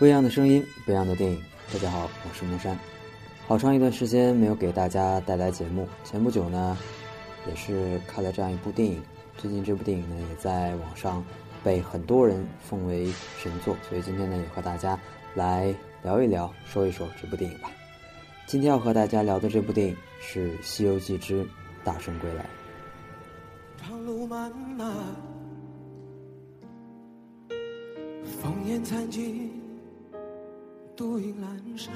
不一样的声音，不一样的电影。大家好，我是木山。好长一段时间没有给大家带来节目，前不久呢，也是看了这样一部电影。最近这部电影呢，也在网上被很多人奉为神作，所以今天呢，也和大家来聊一聊，说一说这部电影吧。今天要和大家聊的这部电影是《西游记之大圣归来》。长路漫漫，烽烟残尽。独影阑珊，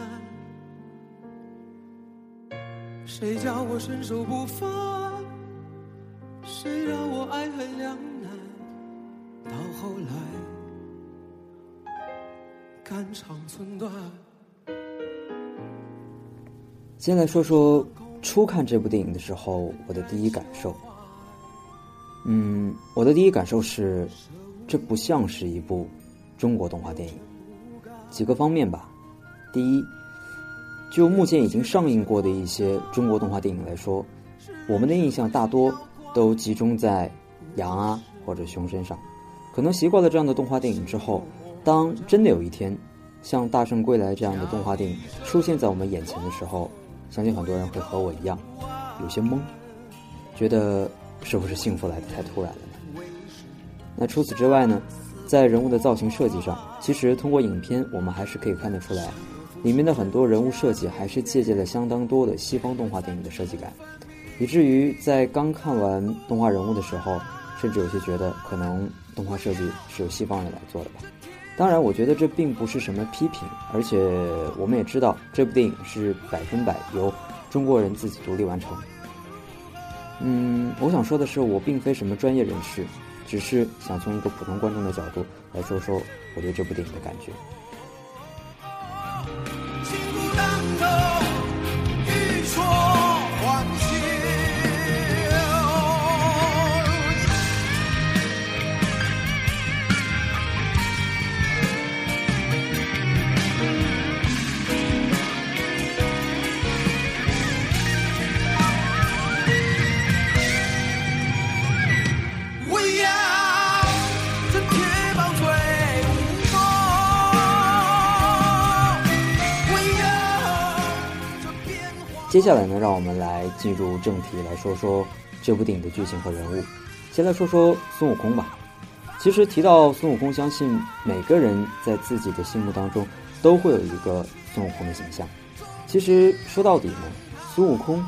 谁叫我身手不凡？谁让我爱恨两难？到后来，肝肠寸断。先来说说初看这部电影的时候，我的第一感受。嗯，我的第一感受是，这不像是一部中国动画电影。几个方面吧。第一，就目前已经上映过的一些中国动画电影来说，我们的印象大多都集中在羊啊或者熊身上。可能习惯了这样的动画电影之后，当真的有一天像《大圣归来》这样的动画电影出现在我们眼前的时候，相信很多人会和我一样有些懵，觉得是不是幸福来的太突然了呢？那除此之外呢，在人物的造型设计上，其实通过影片我们还是可以看得出来。里面的很多人物设计还是借鉴了相当多的西方动画电影的设计感，以至于在刚看完动画人物的时候，甚至有些觉得可能动画设计是由西方人来做的吧。当然，我觉得这并不是什么批评，而且我们也知道这部电影是百分百由中国人自己独立完成。嗯，我想说的是，我并非什么专业人士，只是想从一个普通观众的角度来说说我对这部电影的感觉。接下来呢，让我们来进入正题，来说说这部电影的剧情和人物。先来说说孙悟空吧。其实提到孙悟空，相信每个人在自己的心目当中都会有一个孙悟空的形象。其实说到底呢，孙悟空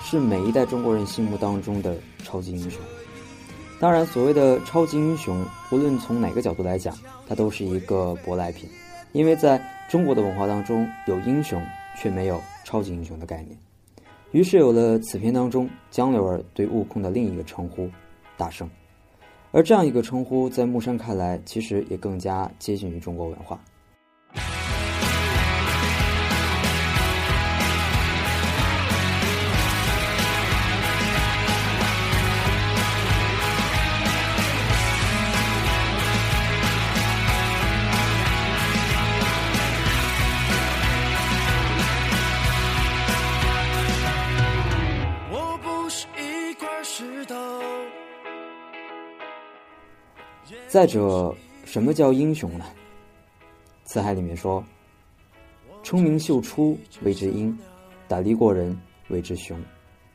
是每一代中国人心目当中的超级英雄。当然，所谓的超级英雄，无论从哪个角度来讲，它都是一个舶来品，因为在中国的文化当中，有英雄却没有超级英雄的概念。于是有了此片当中江流儿对悟空的另一个称呼“大圣”，而这样一个称呼，在木山看来，其实也更加接近于中国文化。再者，什么叫英雄呢？《辞海》里面说：“聪明秀出谓之英，胆力过人谓之雄。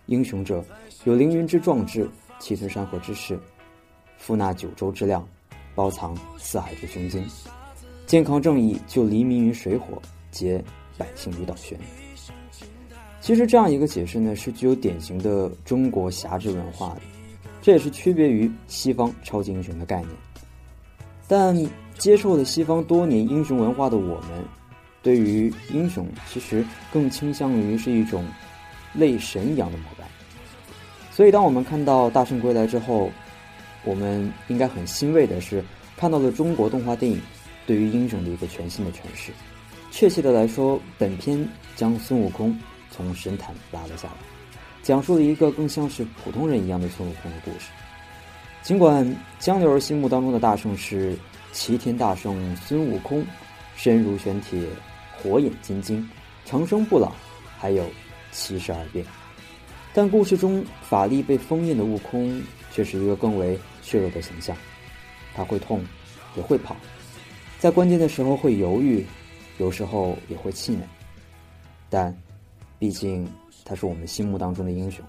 英雄者，有凌云之壮志，气吞山河之势，负纳九州之量，包藏四海之雄精，健康正义，救黎民于水火，结百姓于倒悬。”其实这样一个解释呢，是具有典型的中国侠志文化的，这也是区别于西方超级英雄的概念。但接受了西方多年英雄文化的我们，对于英雄其实更倾向于是一种类神一样的膜拜。所以，当我们看到《大圣归来》之后，我们应该很欣慰的是看到了中国动画电影对于英雄的一个全新的诠释。确切的来说，本片将孙悟空从神坛拉了下来，讲述了一个更像是普通人一样的孙悟空的故事。尽管江流儿心目当中的大圣是齐天大圣孙悟空，身如玄铁，火眼金睛，长生不老，还有七十二变，但故事中法力被封印的悟空却是一个更为血肉的形象。他会痛，也会跑，在关键的时候会犹豫，有时候也会气馁，但毕竟他是我们心目当中的英雄，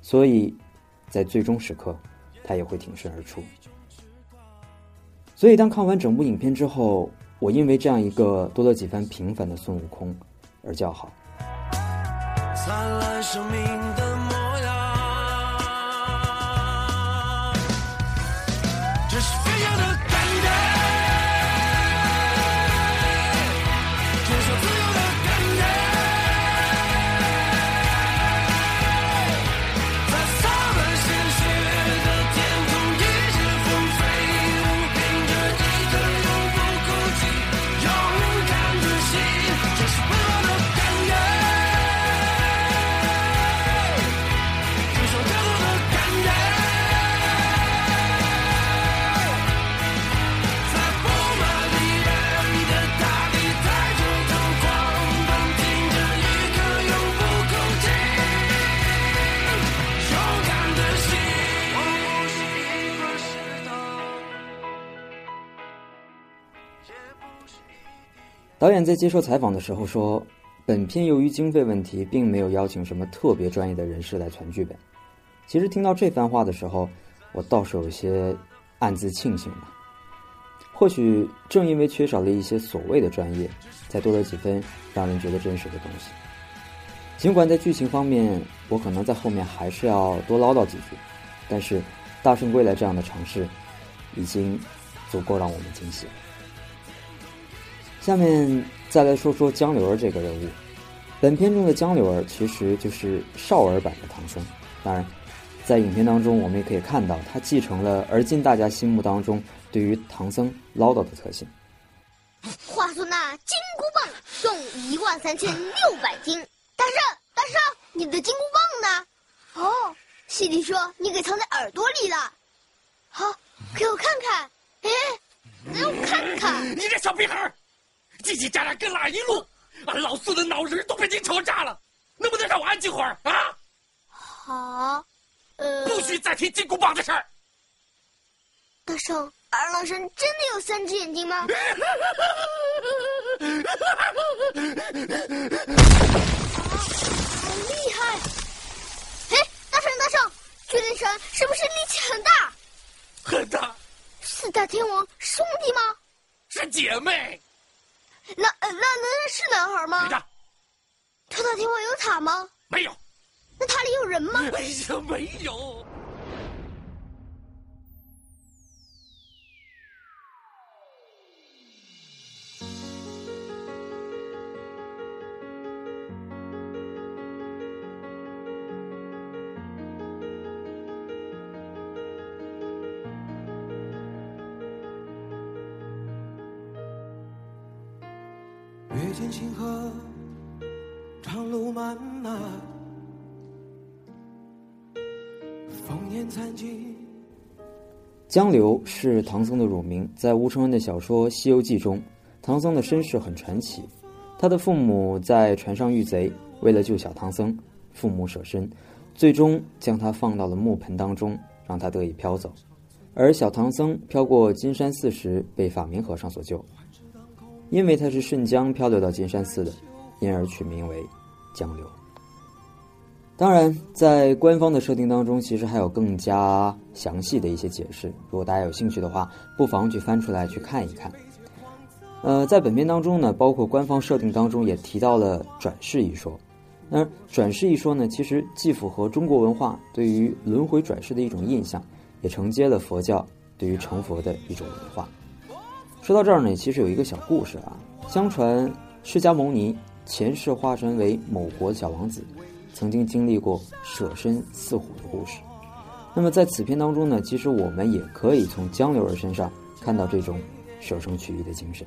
所以在最终时刻，他也会挺身而出。所以当看完整部影片之后，我因为这样一个多了几番平凡的孙悟空而叫好。灿烂生命的导演在接受采访的时候说：“本片由于经费问题，并没有邀请什么特别专业的人士来传剧本。”其实听到这番话的时候，我倒是有些暗自庆幸吧。或许正因为缺少了一些所谓的专业，才多了几分让人觉得真实的东西。尽管在剧情方面，我可能在后面还是要多唠叨几句，但是《大圣归来》这样的尝试，已经足够让我们惊喜了。下面再来说说江流儿这个人物。本片中的江流儿其实就是少儿版的唐僧。当然，在影片当中，我们也可以看到他继承了而今大家心目当中对于唐僧唠叨的特性。话说那金箍棒重一万三千六百斤，大圣大圣，你的金箍棒呢？哦，西弟说你给藏在耳朵里了。好，给我看看。哎，给我看看。你这小屁孩！叽叽喳喳跟哪一路？俺老孙的脑仁都被你吵炸了，能不能让我安静会儿啊？好，呃，不许再提金箍棒的事儿。大圣，二郎神真的有三只眼睛吗？好厉害！哎，大圣大圣，巨灵神是不是力气很大？很大。四大天王兄弟吗？是姐妹。那那那是男孩吗？特大天王有塔吗？没有。那塔里有人吗？哎呀，没有。清河，长路漫漫，残尽江流是唐僧的乳名，在吴承恩的小说《西游记》中，唐僧的身世很传奇。他的父母在船上遇贼，为了救小唐僧，父母舍身，最终将他放到了木盆当中，让他得以飘走。而小唐僧飘过金山寺时，被法明和尚所救。因为它是顺江漂流到金山寺的，因而取名为江流。当然，在官方的设定当中，其实还有更加详细的一些解释。如果大家有兴趣的话，不妨去翻出来去看一看。呃，在本片当中呢，包括官方设定当中也提到了转世一说。那转世一说呢，其实既符合中国文化对于轮回转世的一种印象，也承接了佛教对于成佛的一种文化。说到这儿呢，其实有一个小故事啊。相传释迦牟尼前世化身为某国小王子，曾经经历过舍身饲虎的故事。那么在此片当中呢，其实我们也可以从江流儿身上看到这种舍生取义的精神。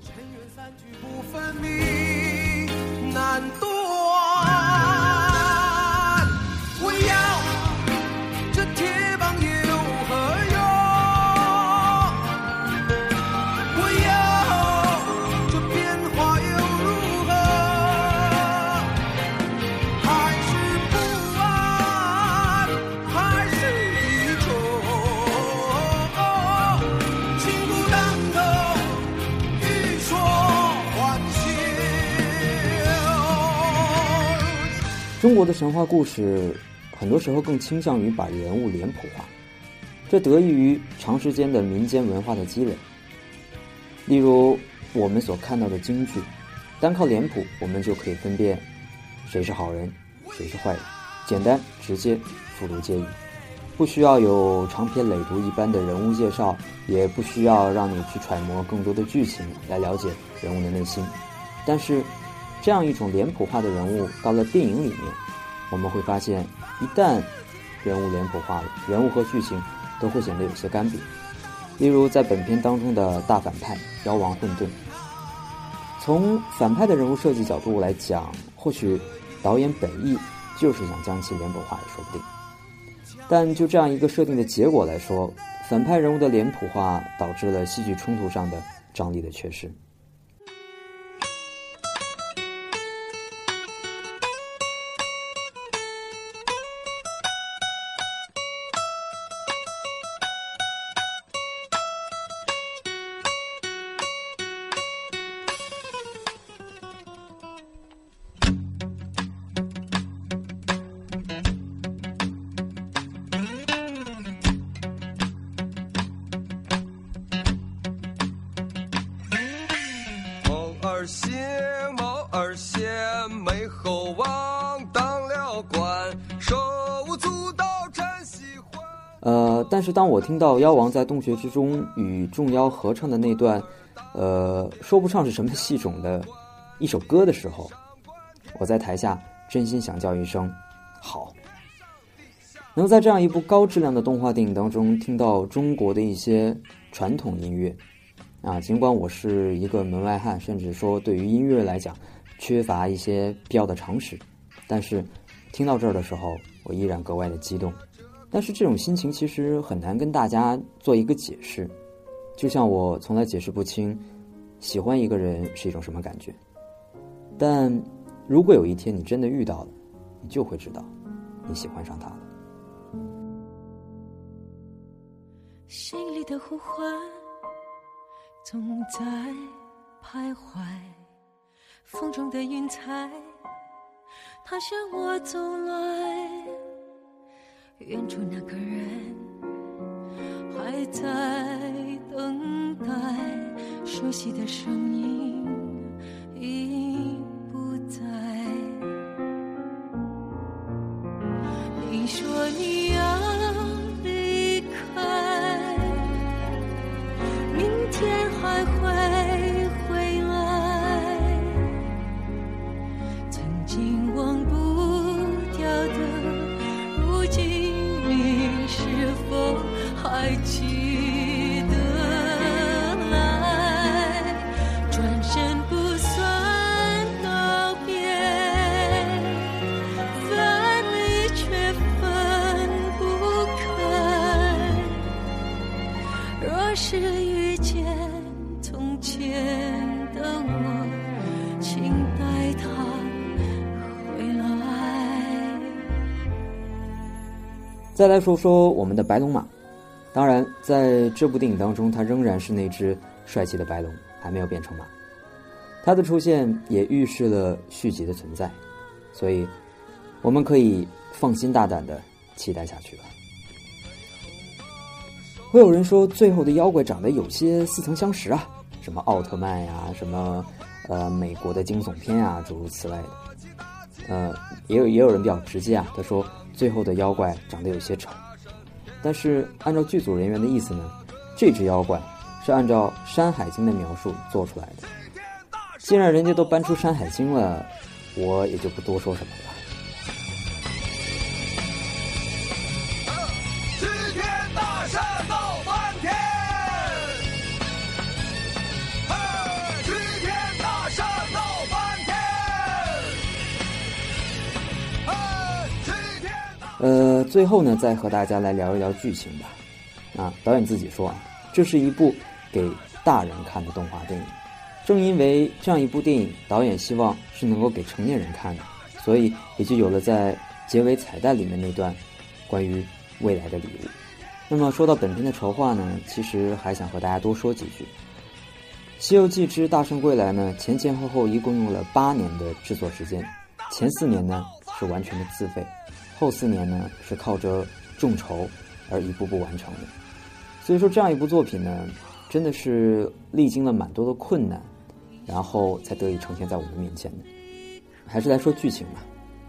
中国的神话故事很多时候更倾向于把人物脸谱化，这得益于长时间的民间文化的积累。例如我们所看到的京剧，单靠脸谱，我们就可以分辨谁是好人，谁是坏人，简单直接，妇孺皆宜。不需要有长篇累牍一般的人物介绍，也不需要让你去揣摩更多的剧情来了解人物的内心。但是，这样一种脸谱化的人物到了电影里面，我们会发现，一旦人物脸谱化了，人物和剧情都会显得有些干瘪。例如，在本片当中的大反派妖王混沌，从反派的人物设计角度来讲，或许导演本意就是想将其脸谱化也说不定。但就这样一个设定的结果来说，反派人物的脸谱化导致了戏剧冲突上的张力的缺失。但是当我听到妖王在洞穴之中与众妖合唱的那段，呃，说不上是什么戏种的一首歌的时候，我在台下真心想叫一声“好”。能在这样一部高质量的动画电影当中听到中国的一些传统音乐，啊，尽管我是一个门外汉，甚至说对于音乐来讲缺乏一些必要的常识，但是听到这儿的时候，我依然格外的激动。但是这种心情其实很难跟大家做一个解释，就像我从来解释不清喜欢一个人是一种什么感觉。但如果有一天你真的遇到了，你就会知道你喜欢上他了。心里的呼唤总在徘徊，风中的云彩，它向我走来。远处那个人还在等待，熟悉的声音已不在。再来说说我们的白龙马。当然，在这部电影当中，他仍然是那只帅气的白龙，还没有变成马。他的出现也预示了续集的存在，所以我们可以放心大胆的期待下去了。会有人说，最后的妖怪长得有些似曾相识啊，什么奥特曼呀，什么呃美国的惊悚片啊，诸如此类的。呃，也有也有人比较直接啊，他说最后的妖怪长得有些丑。但是按照剧组人员的意思呢，这只妖怪是按照《山海经》的描述做出来的。既然人家都搬出《山海经》了，我也就不多说什么了。呃，最后呢，再和大家来聊一聊剧情吧。啊，导演自己说啊，这是一部给大人看的动画电影。正因为这样一部电影，导演希望是能够给成年人看的，所以也就有了在结尾彩蛋里面那段关于未来的礼物。那么说到本片的筹划呢，其实还想和大家多说几句。《西游记之大圣归来》呢，前前后后一共用了八年的制作时间，前四年呢。是完全的自费，后四年呢是靠着众筹而一步步完成的。所以说，这样一部作品呢，真的是历经了蛮多的困难，然后才得以呈现在我们面前的。还是来说剧情吧，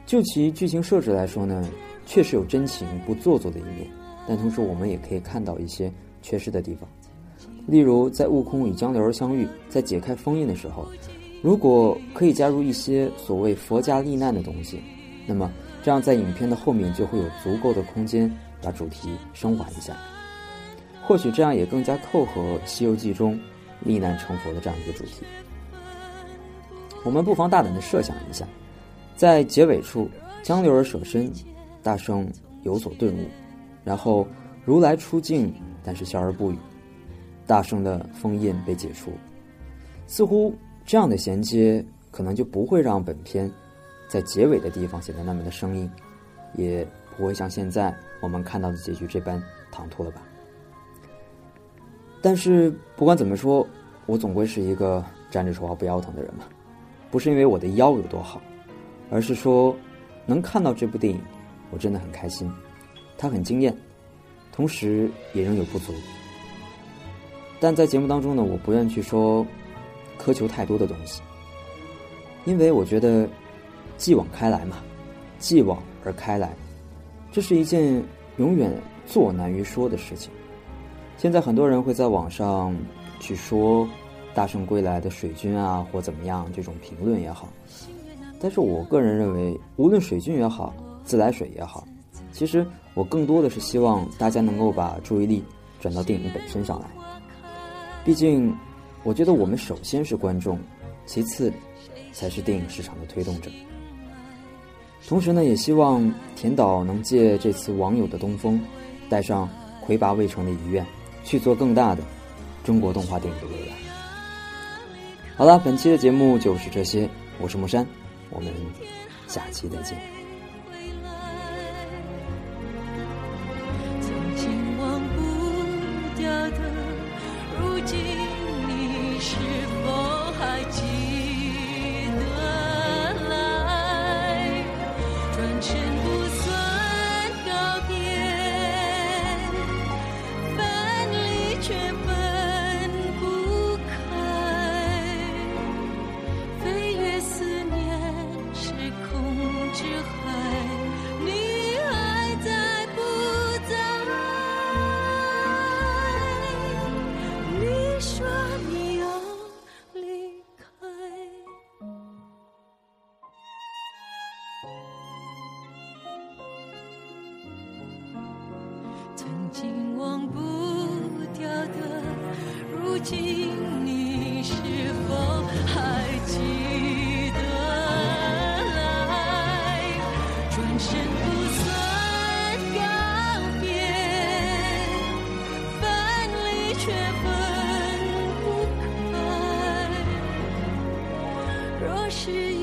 就其剧情设置来说呢，确实有真情不做作的一面，但同时我们也可以看到一些缺失的地方。例如，在悟空与江流儿相遇，在解开封印的时候，如果可以加入一些所谓佛家历难的东西，那么这样在影片的后面就会有足够的空间把主题升华一下。或许这样也更加扣合《西游记》中历难成佛的这样一个主题。我们不妨大胆的设想一下，在结尾处，江流儿舍身，大圣有所顿悟，然后如来出镜，但是笑而不语，大圣的封印被解除，似乎这样的衔接可能就不会让本片在结尾的地方显得那么的生硬，也不会像现在我们看到的结局这般唐突了吧。但是不管怎么说，我总归是一个站着说话不腰疼的人嘛。不是因为我的腰有多好，而是说能看到这部电影，我真的很开心。它很惊艳，同时也仍有不足。但在节目当中呢，我不愿去说苛求太多的东西，因为我觉得继往开来嘛，继往而开来，这是一件永远做难于说的事情。现在很多人会在网上去说。大圣归来的水军啊，或怎么样，这种评论也好，但是我个人认为，无论水军也好，自来水也好，其实我更多的是希望大家能够把注意力转到电影本身上来。毕竟，我觉得我们首先是观众，其次才是电影市场的推动者。同时呢，也希望田导能借这次网友的东风，带上魁拔未成的遗愿，去做更大的中国动画电影的未来。好了，本期的节目就是这些。我是木山，我们下期再见。是。